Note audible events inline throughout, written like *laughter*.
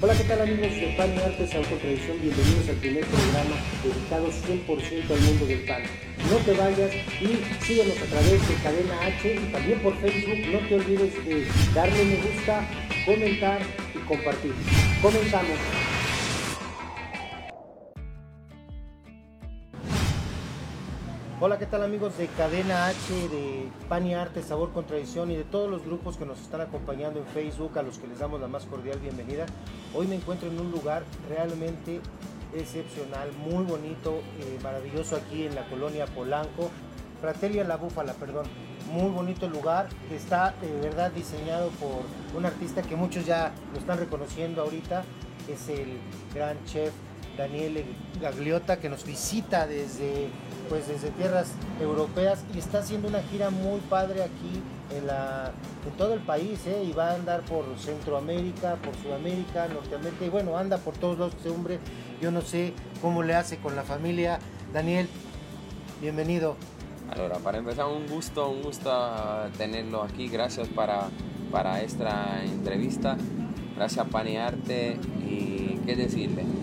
Hola, ¿qué tal amigos de Pan y Artes Autotradición? Bienvenidos al primer programa dedicado 100% al mundo del pan. No te vayas y síguenos a través de Cadena H y también por Facebook. No te olvides de darle me gusta, comentar y compartir. Comenzamos. Hola, ¿qué tal amigos de Cadena H, de Pan y Arte, Sabor con Tradición y de todos los grupos que nos están acompañando en Facebook, a los que les damos la más cordial bienvenida? Hoy me encuentro en un lugar realmente excepcional, muy bonito, eh, maravilloso aquí en la colonia Polanco, Fratelia La Búfala, perdón. Muy bonito el lugar, está de verdad diseñado por un artista que muchos ya lo están reconociendo ahorita, es el gran chef Daniel Gagliota, que nos visita desde pues desde tierras europeas y está haciendo una gira muy padre aquí en, todo el país ¿eh? y va a andar por Centroamérica, por Sudamérica, Norteamérica y bueno, anda por todos los este hombre. Yo no sé cómo le hace con la familia. Daniel, bienvenido. Ahora, para empezar, un gusto, un gusto tenerlo aquí. Gracias para, para esta entrevista. Gracias a Panearte y qué decirle.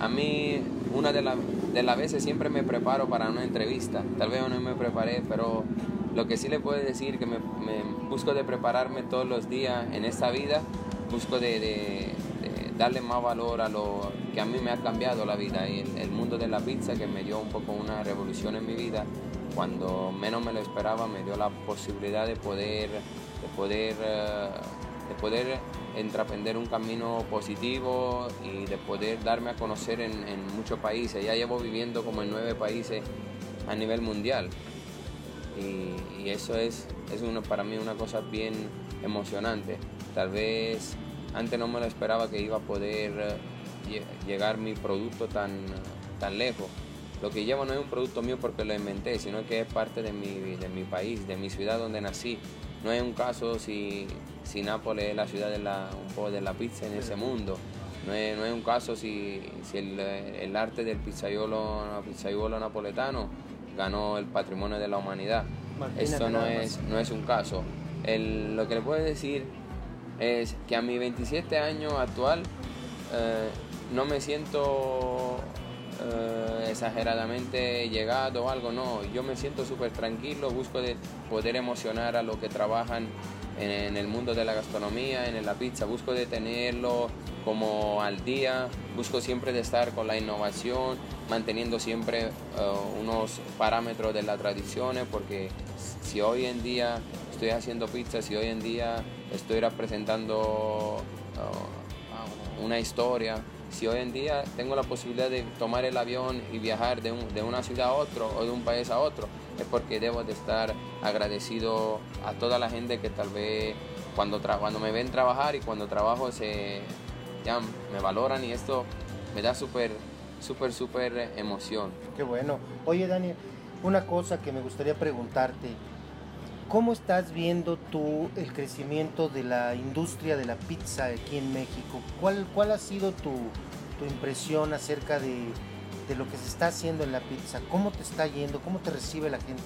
A mí, una de las de las veces siempre me preparo para una entrevista. Tal vez no me preparé, pero lo que sí le puedo decir que me, busco de prepararme todos los días en esta vida, busco de, darle más valor a lo que a mí me ha cambiado la vida y el, mundo de la pizza que me dio un poco una revolución en mi vida. Cuando menos me lo esperaba me dio la posibilidad de poder, de poder, eh, de poder entreprender un camino positivo y de poder darme a conocer en, muchos países. Ya llevo viviendo como en nueve países a nivel mundial y, eso es, es uno, para mí una cosa bien emocionante. Tal vez antes no me lo esperaba que iba a poder eh, llegar mi producto tan, tan lejos. Lo que llevo no es un producto mío porque lo inventé, sino que es parte de mi, de mi país, de mi ciudad donde nací. No es un caso si, si Nápoles es la ciudad de la, un poco de la pizza en ese mundo. No es, no es un caso si, si el, el, arte del pizzaiolo, pizzaiolo napoletano ganó el patrimonio de la humanidad. Esto no es, no es un caso. El, lo que le puedo decir es que a mi 27 años actual eh, no me siento eh, exageradamente llegado o algo, no, yo me siento súper tranquilo, busco de poder emocionar a los que trabajan en, el mundo de la gastronomía, en la pizza, busco de tenerlo como al día, busco siempre de estar con la innovación, manteniendo siempre eh, unos parámetros de las tradiciones, porque si hoy en día estoy haciendo pizza, si hoy en día estoy representando eh, una historia, si hoy en día tengo la posibilidad de tomar el avión y viajar de, una ciudad a otro o de un país a otro, es porque debo de estar agradecido a toda la gente que tal vez cuando, cuando me ven trabajar y cuando trabajo se, me valoran y esto me da súper, súper, súper emoción. Qué bueno. Oye, Daniel, una cosa que me gustaría preguntarte. ¿Cómo estás viendo tú el crecimiento de la industria de la pizza aquí en México? ¿Cuál, cuál ha sido tu, impresión acerca de, lo que se está haciendo en la pizza? ¿Cómo te está yendo? ¿Cómo te recibe la gente?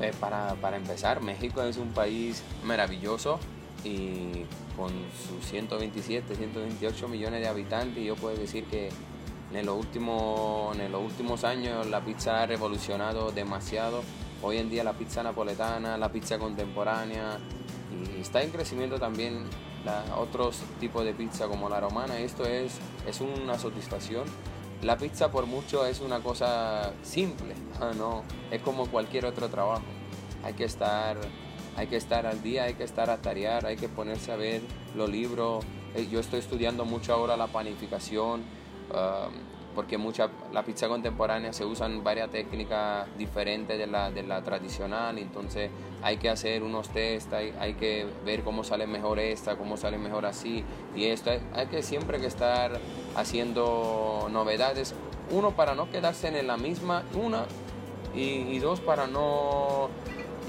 Eh, para, para, empezar, México es un país maravilloso y con sus 127, 128 millones de habitantes, yo puedo decir que en, los últimos, en los últimos años la pizza ha revolucionado demasiado Hoy en día la pizza napoletana, la pizza contemporánea y está en crecimiento también otros tipos de pizza como la romana. Esto es, es una satisfacción. La pizza por mucho es una cosa simple, *laughs* no, es como cualquier otro trabajo. Hay que estar, hay que estar al día, hay que estar a tarear, hay que ponerse a ver los libros. Eh, yo estoy estudiando mucho ahora la panificación. Um, porque mucha, la pizza contemporánea se usan varias técnicas diferentes de la, de la tradicional, entonces hay que hacer unos test, hay, hay, que ver cómo sale mejor esta, cómo sale mejor así, y esto hay, que siempre que estar haciendo novedades, uno para no quedarse en la misma, una, y, dos para no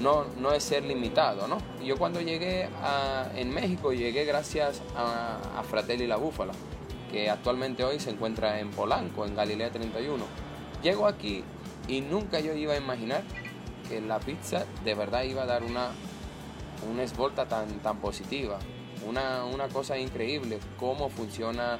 no, no ser limitado, ¿no? Yo cuando llegué a, en México llegué gracias a Fratelli la Búfala que actualmente hoy se encuentra en Polanco, en Galilea 31. Llego aquí y nunca yo iba a imaginar que la pizza de verdad iba a dar una, una esvolta tan, tan positiva, una, una cosa increíble, cómo funciona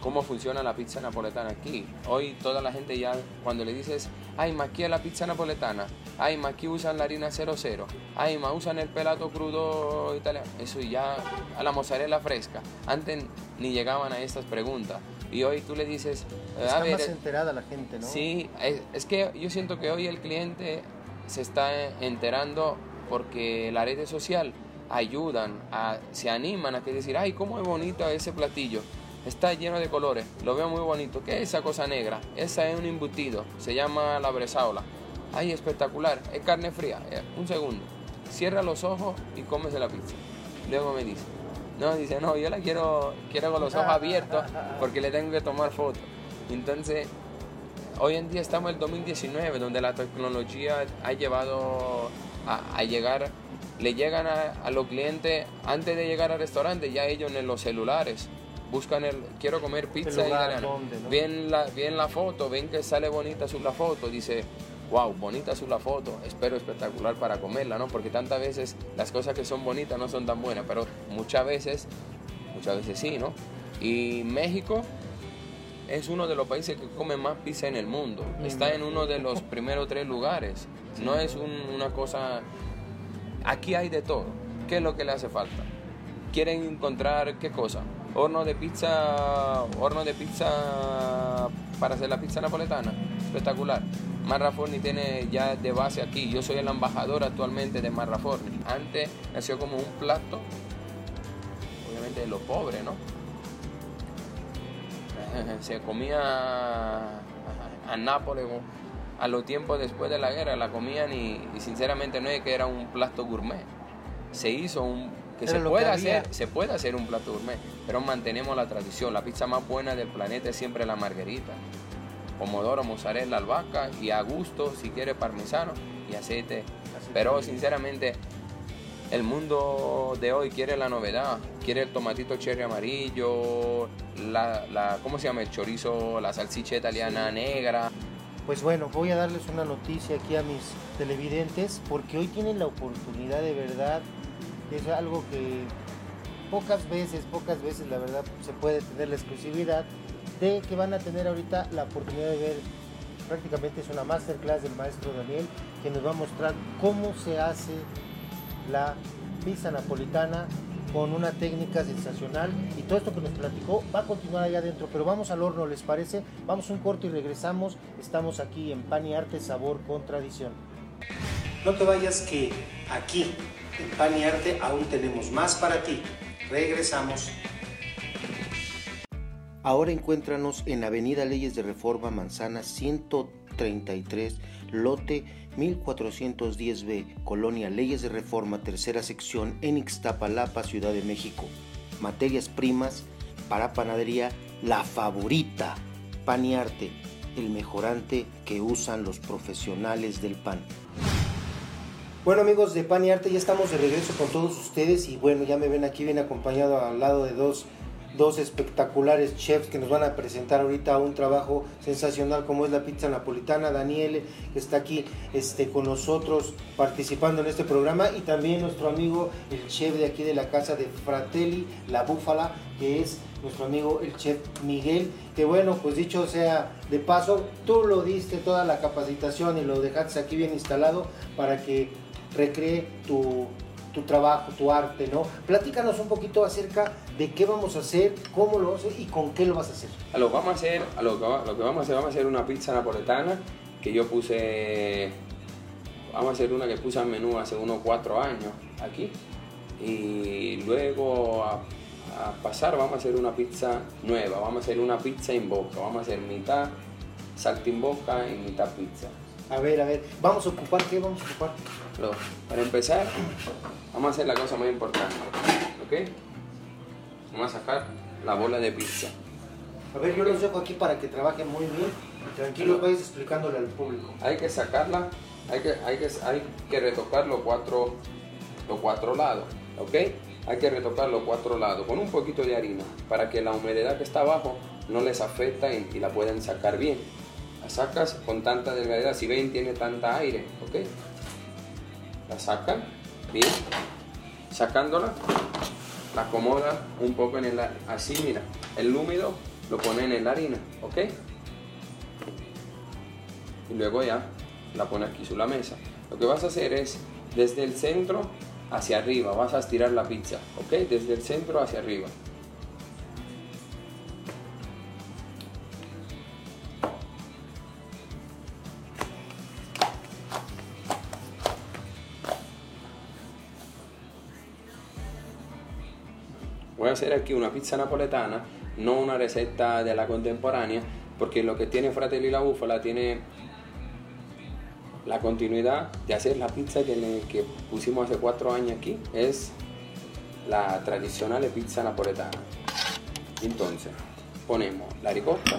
cómo funciona la pizza napoletana aquí. Hoy toda la gente ya, cuando le dices, ay, ma, aquí es la pizza napoletana, ay, ma, aquí usan la harina 00, ay, ma, usan el pelato crudo italiano, eso ya a la mozzarella fresca. Antes ni llegaban a estas preguntas. Y hoy tú le dices... Está más enterada la gente, ¿no? Sí, es, es que yo siento que hoy el cliente se está enterando porque la red social ayudan, a, se animan a que decir, ay, cómo es bonito ese platillo. Está lleno de colores, lo veo muy bonito. ¿Qué es esa cosa negra? Esa es un embutido, se llama la bresaola. Ay, espectacular, es carne fría. Eh, un segundo, cierra los ojos y cómese la pizza. Luego me dice, no, dice, no, yo la quiero, quiero con los ojos abiertos porque le tengo que tomar fotos. Entonces, hoy en día estamos en el 2019, donde la tecnología ha llevado a, llegar, le llegan a, a, los clientes antes de llegar al restaurante, ya ellos en los celulares buscan el quiero comer pizza italiana. Ven, la, ven la foto, ven que sale bonita su la foto, dice, wow, bonita su la foto, espero espectacular para comerla, ¿no? Porque tantas veces las cosas que son bonitas no son tan buenas, pero muchas veces, muchas veces sí, ¿no? Y México es uno de los países que come más pizza en el mundo. Está en uno de los primeros tres lugares. No es una cosa... Aquí hay de todo. ¿Qué es lo que le hace falta? ¿Quieren encontrar qué cosa? Horno de pizza, horno de pizza para hacer la pizza napoletana, espectacular. Marraforni tiene ya de base aquí, yo soy el embajador actualmente de Marraforni. Antes nació como un plato, obviamente de los pobres, ¿no? *laughs* Se comía a Nápoles a los tiempos después de la guerra, la comían y, y sinceramente no es que era un plato gourmet. Se hizo un que se puede hacer, se puede hacer un plato gourmet, pero mantenemos la tradición. La pizza más buena del planeta es siempre la margarita. Pomodoro, mozzarella, albahaca y a gusto, si quiere parmesano y aceite. Pero sinceramente, el mundo de hoy quiere la novedad, quiere el tomatito cherry amarillo, la, la ¿cómo se llama? El chorizo, la salchicha italiana negra. Pues bueno, voy a darles una noticia aquí a mis televidentes porque hoy tienen la oportunidad de verdad es algo que pocas veces, pocas veces la verdad se puede tener la exclusividad de que van a tener ahorita la oportunidad de ver prácticamente es una masterclass del maestro Daniel que nos va a mostrar cómo se hace la pizza napolitana con una técnica sensacional y todo esto que nos platicó va a continuar allá adentro, pero vamos al horno, ¿les parece? Vamos un corto y regresamos. Estamos aquí en Pan y Arte, Sabor con Tradición. No te vayas que aquí en Pan y Arte aún tenemos más para ti. Regresamos. Ahora encuéntranos en Avenida Leyes de Reforma Manzana 133, lote 1410B, Colonia Leyes de Reforma, tercera sección, en Ixtapalapa, Ciudad de México. Materias primas para panadería, la favorita. Pan y Arte, el mejorante que usan los profesionales del pan. Bueno amigos de Pan y Arte, ya estamos de regreso con todos ustedes y bueno, ya me ven aquí bien acompañado al lado de dos, dos espectaculares chefs que nos van a presentar ahorita un trabajo sensacional como es la pizza napolitana. Daniel que está aquí este, con nosotros participando en este programa y también nuestro amigo el chef de aquí de la casa de Fratelli, La Búfala, que es nuestro amigo el chef Miguel, que bueno, pues dicho sea de paso, tú lo diste toda la capacitación y lo dejaste aquí bien instalado para que recree tu, trabajo, tu arte, ¿no? Platícanos un poquito acerca de qué vamos a hacer, cómo lo vamos a hacer y con qué lo vas a hacer. A lo vamos a hacer, a lo lo que vamos a hacer, vamos a hacer una pizza napoletana que yo puse, vamos a hacer una que puse al menú hace unos cuatro años aquí y luego a, a pasar vamos a hacer una pizza nueva, vamos a hacer una pizza en boca, vamos a hacer mitad saltimbocca y mitad pizza. A ver, a ver, vamos a ocupar, ¿qué vamos a ocupar? Para empezar, vamos a hacer la cosa más importante, ¿ok? Vamos a sacar la bola de pizza. A ver, yo los dejo aquí para que trabajen muy bien. Tranquilo, vais explicándole al público. Hay que sacarla, hay que, hay que, hay que retocar los cuatro, los cuatro lados, ¿ok? Hay que retocar los cuatro lados con un poquito de harina para que la humedad que está abajo no les afecta y, y la pueden sacar bien la sacas con tanta delgadez, si ven tiene tanta aire, ¿ok? La sacan, bien, sacándola, la acomoda un poco en el así, mira, el húmedo lo pone en la harina, ¿ok? Y luego ya la pone aquí sobre la mesa. Lo que vas a hacer es desde el centro hacia arriba, vas a estirar la pizza, ¿ok? Desde el centro hacia arriba. Voy a hacer aquí una pizza napoletana, no una receta de la contemporánea, porque lo que tiene Fratelli la Búfala tiene la continuidad de hacer la pizza que, que pusimos hace cuatro años aquí. Es la tradicional pizza napoletana. Entonces, ponemos la ricotta.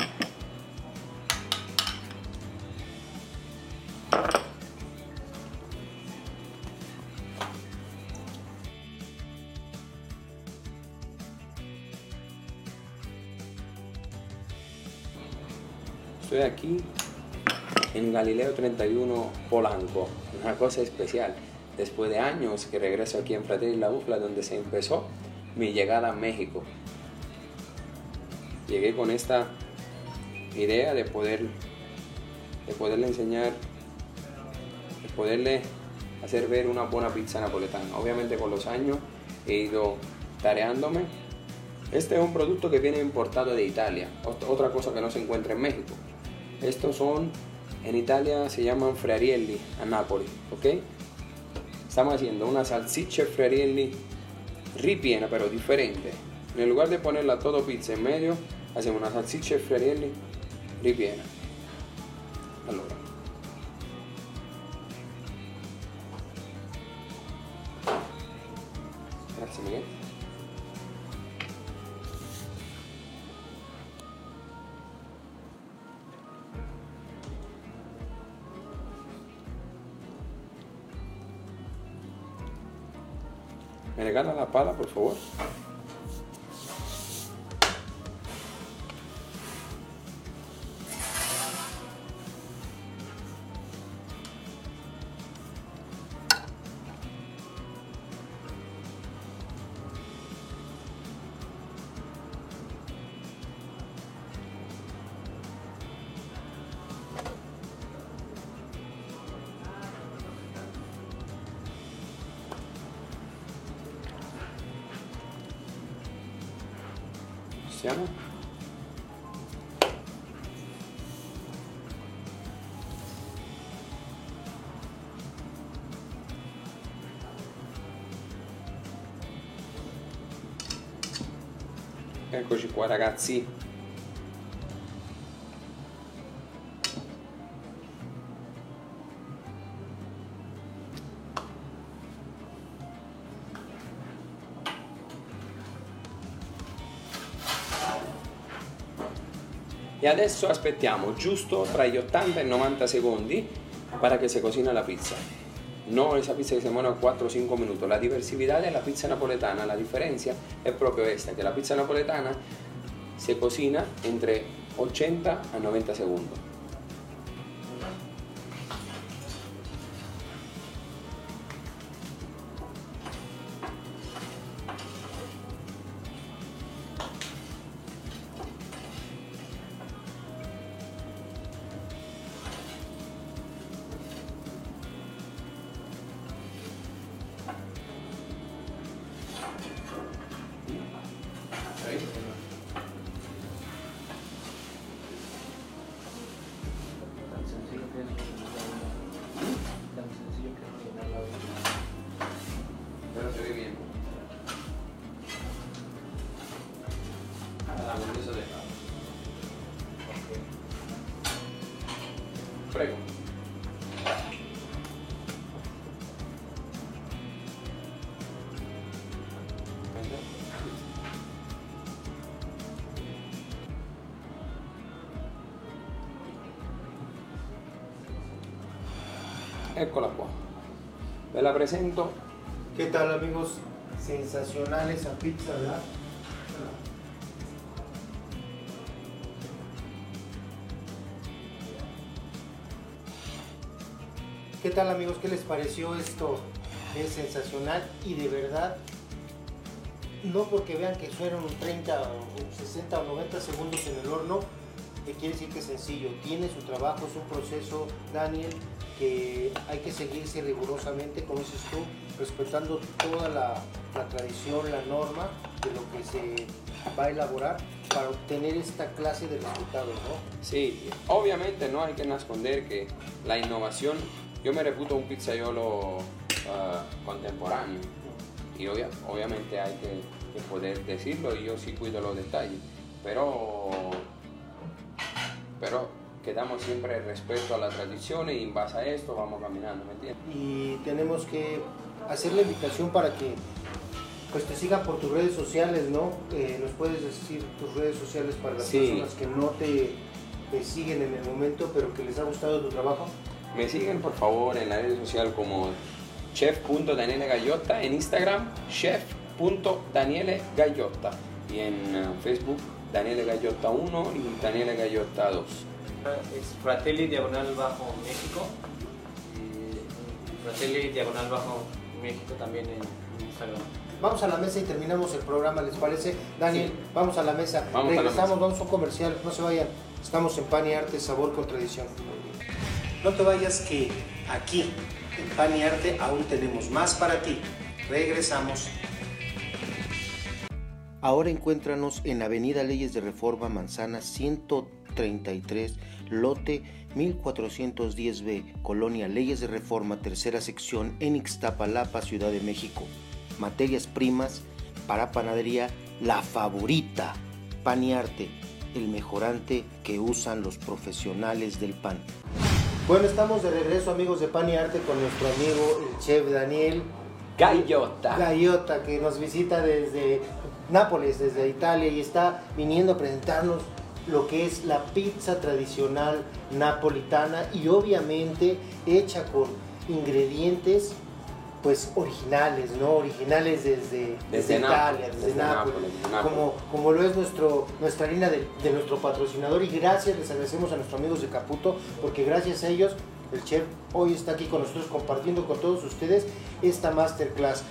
Estoy aquí en Galileo 31 Polanco, una cosa especial. Después de años que regreso aquí en Fratelli la Búfala, donde se empezó mi llegada a México. Llegué con esta idea de poder de poderle enseñar, de poderle hacer ver una buena pizza napoletana. Obviamente con los años he ido tareándome. Este es un producto que viene importado de Italia, otra cosa que no se encuentra en México. Estos son en Italia se llaman frarielli a Napoli, ¿ok? Estamos haciendo una salchicha frarielli ripiena, pero diferente. En lugar de ponerla todo pizza en medio, hacemos una salchicha frarielli ripiena. Allora. ¿Me regala la pala, por favor? Eccoci qua ragazzi. E adesso aspettiamo giusto tra gli 80 e i 90 secondi para que se cocina la pizza. No esa pizza que se muere 4 o 5 minutos. La diversidad de la pizza napoletana, la diferencia es proprio esta, que la pizza napoletana se cocina entre 80 a 90 segundos. Eccola qua. Ve la presento ¿Qué tal amigos? Sensacional esa pizza, ¿verdad? ¿Qué tal amigos? ¿Qué les pareció esto? Es sensacional y de verdad no porque vean que fueron 30 o 60 o 90 segundos en el horno, que quiere decir que es sencillo. Tiene su trabajo, es un proceso, Daniel, que hay que seguirse rigurosamente, como dices tú, respetando toda la, la tradición, la norma de lo que se va a elaborar para obtener esta clase de resultados, ¿no? Sí, obviamente no hay que esconder que la innovación, yo me reputo un pizzaiolo ah, contemporáneo y obviamente hay que, poder decirlo y yo sí cuido los detalles, pero, pero quedamos siempre respeto a la tradición y en base a esto vamos caminando, ¿me entiendes? Y tenemos que hacer la invitación para que pues te sigan por tus redes sociales, ¿no? Eh, ¿Nos puedes decir tus redes sociales para las personas que no te, siguen en el momento, pero que les ha gustado tu trabajo? Me siguen por favor en la red social como chef.daniele en Instagram chef.daniele y en eh, Facebook Daniele 1 y Daniele 2. Es Fratelli Diagonal Bajo México. Fratelli Diagonal Bajo México también en Instagram. Vamos a la mesa y terminamos el programa, ¿les parece? Daniel, vamos a la mesa. Regresamos, vamos a un comercial, no se vayan. Estamos en Pan y Arte, Sabor con Tradición. No te vayas que aquí, en Pan y Arte, aún tenemos más para ti. Regresamos. Ahora encuéntranos en Avenida Leyes de Reforma Manzana 133, lote 1410B, Colonia Leyes de Reforma, tercera sección, en Ixtapalapa, Ciudad de México materias primas para panadería, la favorita, Paniarte, el mejorante que usan los profesionales del pan. Bueno, estamos de regreso amigos de Paniarte con nuestro amigo el chef Daniel Gallota. Gallota, que nos visita desde Nápoles, desde Italia, y está viniendo a presentarnos lo que es la pizza tradicional napolitana y obviamente hecha con ingredientes pues originales, ¿no? Originales desde, desde, Italia, desde, Nápoles, como, como lo es nuestro, nuestra línea de, nuestro patrocinador y gracias, les agradecemos a nuestros amigos de Caputo porque gracias a ellos el chef hoy está aquí con nosotros compartiendo con todos ustedes esta masterclass.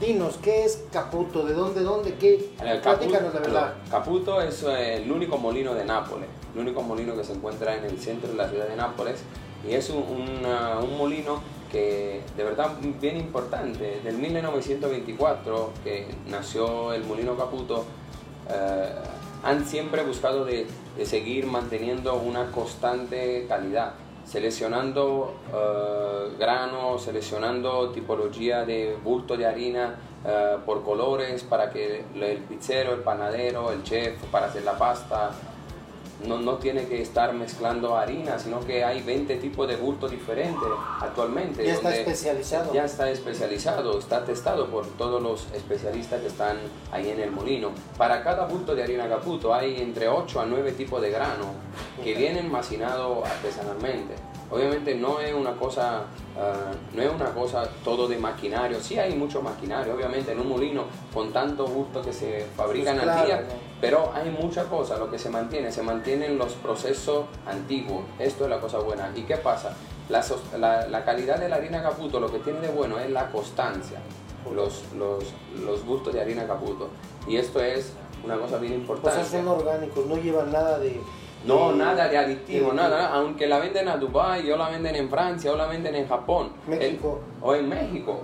Dinos, ¿qué es Caputo? ¿De dónde, dónde, qué? Platícanos la verdad. Caputo es eh, el único molino de Nápoles, el único molino que se encuentra en el centro de la ciudad de Nápoles y es un, un molino que de verdad bien importante, del 1924 que nació el Molino Caputo, eh, han siempre buscado de, seguir manteniendo una constante calidad, seleccionando uh, seleccionando tipología de bulto de harina eh, por colores para que el pizzero, el panadero, el chef para hacer la pasta, no, no, tiene que estar mezclando harina, sino que hay 20 tipos de bulto diferentes actualmente. Ya está especializado. Ya está especializado, está testado por todos los especialistas que están ahí en el molino. Para cada bulto de harina caputo hay entre 8 a 9 tipos de grano que vienen macinados artesanalmente. Obviamente no es una cosa, ah, no es una cosa todo de maquinario. Sí hay mucho maquinario, obviamente en un molino con tanto gusto que se fabrican pues al día, pero hay mucha cosa, lo que se mantiene, se mantienen los procesos antiguos. Esto es la cosa buena. ¿Y qué pasa? La, la, calidad de la harina caputo lo que tiene de bueno es la constancia, los, los, los gustos de harina caputo. Y esto es una cosa bien importante. Pues son orgánicos, no llevan nada de no, nada de aditivo, nada, aunque la venden a Dubai, o la venden en Francia, o la venden en Japón. México. o en México,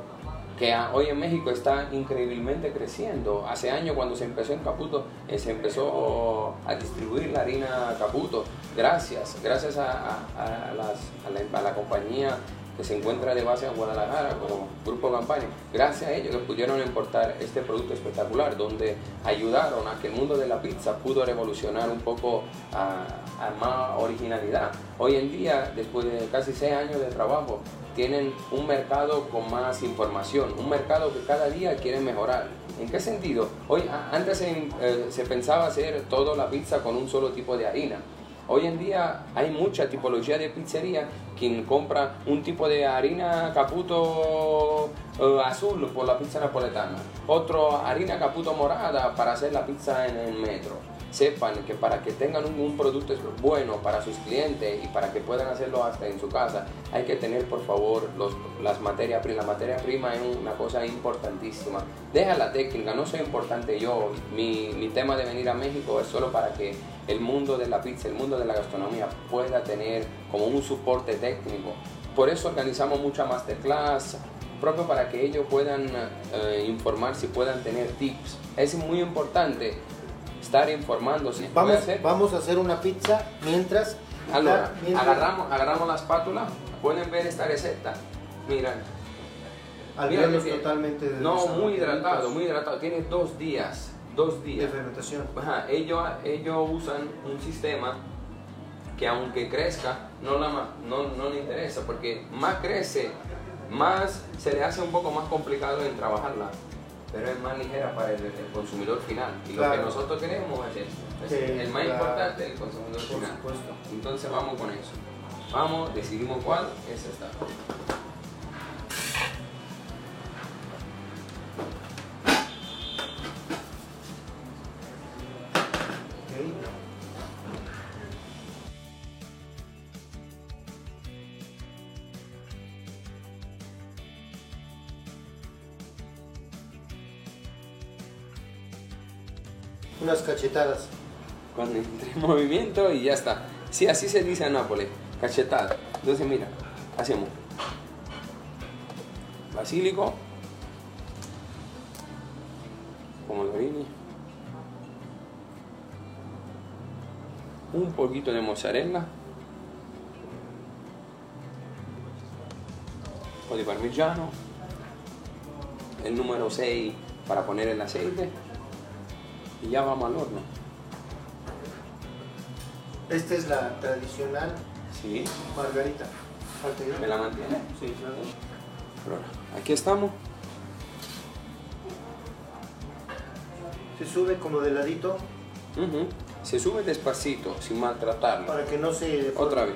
que hoy en México está increíblemente creciendo. Hace años cuando se empezó en Caputo, eh, se empezó a distribuir la harina Caputo, gracias, gracias a, la, a la compañía que se encuentra de base en Guadalajara como Grupo Campaña, gracias a ellos que pudieron importar este producto espectacular, donde ayudaron a que el mundo de la pizza pudo revolucionar un poco a, más originalidad. Hoy en día, después de casi seis años de trabajo, tienen un mercado con más información, un mercado que cada día quiere mejorar. ¿En qué sentido? Hoy, antes se, eh, se pensaba hacer toda la pizza con un solo tipo de harina Hoy en día hay mucha tipología de pizzería. Quien compra un tipo de harina caputo eh, azul por la pizza napoletana, otro harina caputo morada para hacer la pizza en el metro. Sepan que para que tengan un, producto bueno para sus clientes y para que puedan hacerlo hasta en su casa, hay que tener por favor los, las materias primas. La materia prima es una cosa importantísima. Deja la técnica, no soy importante yo. Mi, mi tema de venir a México es solo para que el mundo de la pizza, el mundo de la gastronomía pueda tener como un soporte técnico. Por eso organizamos mucha masterclass, propio para que ellos puedan eh, informarse y puedan tener tips. Es muy importante estar informándose. Vamos, Voy a hacer- vamos a hacer una pizza mientras. Allora, mientras- agarramos, agarramos la espátula, pueden ver esta receta. Miren, Alveolos totalmente no, muy hidratado, muy hidratado. Tiene dos días, dos de días. fermentación. Ajá, ellos, ellos usan un sistema que aunque crezca, no, la, no, no le interesa, porque más crece, más se le hace un poco más complicado en trabajarla, pero es más ligera para el, el consumidor final. Y lo que nosotros queremos es esto. Es Sí, el más claro. importante, el consumidor Por final. supuesto. Entonces vamos con eso. Vamos, decidimos cuál es esta. Unas cachetadas. Cuando entre en *laughs* movimiento y ya está. Sí, así se dice en Nápoles, cachetada. Entonces mira, hacemos basílico, pomodorini, un poquito de mozzarella, un po' di parmigiano, el número 6 para poner el aceite y ya vamos al horno. Esta es la tradicional Sí, margarita. ¿me la mantiene? Sí, claro. Pero ahora, aquí estamos. Se sube como de ladito. Se sube despacito, sin maltratarlo. para que no se. Otra vez.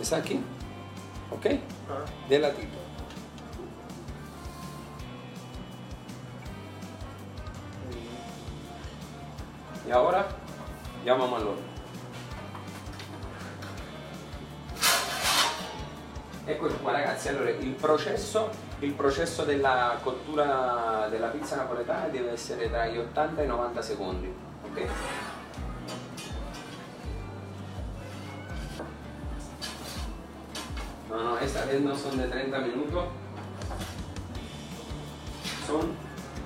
Es aquí. ¿Ok? Ah, De ladito. Y ahora ya vamos al horno. Ecco qua ragazzi, allora il processo, il processo della cottura della pizza napoletana deve essere tra gli 80 e i 90 secondi, ok? No, no, esta vez no son de 30 minutos, son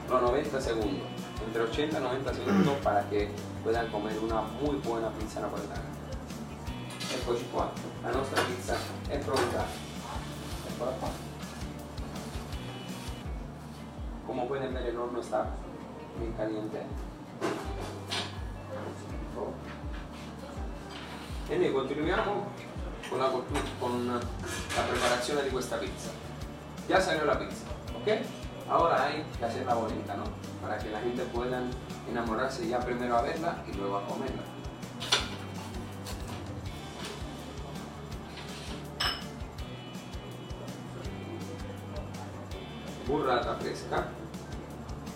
los 90 segundos, entre 80 y 90 segundos para que puedan comer una muy buena pizza napoletana. Eccoci qua, la nostra pizza è pronta. Eccola qua. Como pueden ver el horno está bien caliente. E noi continuiamo con la, con la preparazione di questa pizza. Ya salió la pizza, ¿ok? Ahora hay que hacerla bonita, ¿no? Para que la gente pueda enamorarse ya primero a verla y luego a comerla. Burrata fresca,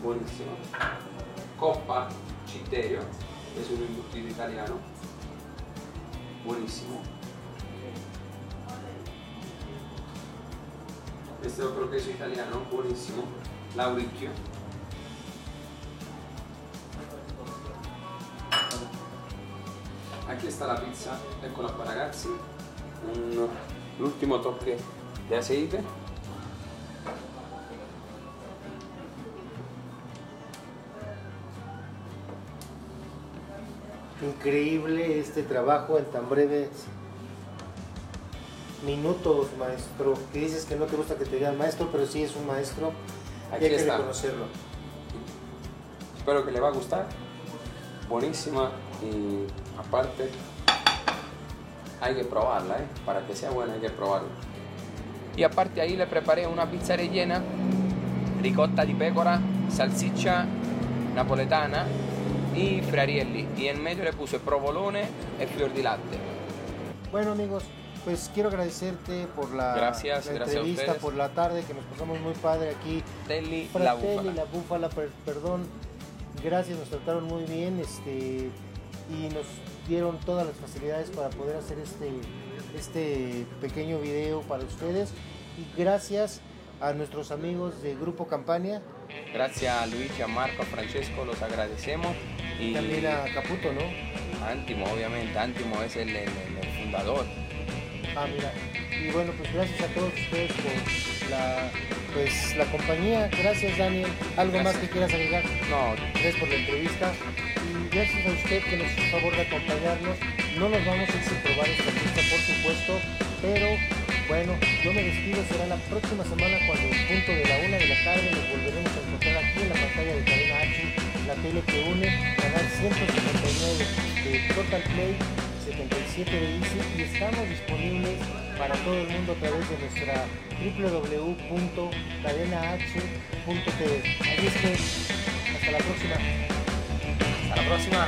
buenísimo. Coppa Citterio, es un embutido italiano, buenísimo. Otro queso italiano, buenísimo. Lauricchio. Aquí está la pizza, eccola qua ragazzi. Un- l'ultimo tocco di aceite. Increíble este trabajo en tan breves minutos, maestro. Que dices que no te gusta que te digan maestro, pero sí es un maestro. y Aquí hay que está. reconocerlo. Espero que le va a gustar. Buenísima y aparte hay que probarla, ¿eh? Para que sea buena hay que probarla. Y aparte ahí le preparé una pizza rellena, ricotta di pecora, salsiccia napoletana y friarielli. Y en medio le puse provolone e fior di latte. Bueno amigos, pues quiero agradecerte por la, Gracias, la gracias a entrevista, por la tarde que nos pasamos muy padre aquí. Fratelli la búfala. la búfala, per- perdón. Gracias, nos trataron muy bien. Este, y nos dieron todas las facilidades para poder hacer este, este pequeño video para ustedes. Y gracias a nuestros amigos de Grupo Campaña. Gracias a Luis, a Marco, a Francesco, los agradecemos. Y también a Caputo, ¿no? Antimo, obviamente, Antimo es el, el, el fundador. Ah, mira. Y bueno, pues gracias a todos ustedes por la, pues, la compañía. Gracias, Daniel. ¿Algo Gracias. más que quieras agregar? No, Gracias por la entrevista. Y gracias a usted que nos hizo el favor de acompañarnos. No nos vamos a ir sin probar esta pista, por supuesto. Pero bueno, yo me despido. Será la próxima semana cuando en punto de la una de la tarde nos volveremos a encontrar aquí en la pantalla de Cadena H, la tele que une, canal 159 de Total Play. 77 de y estamos disponibles para todo el mundo a través de nuestra www.cadenah.tv. Así es hasta la próxima. hasta la próxima.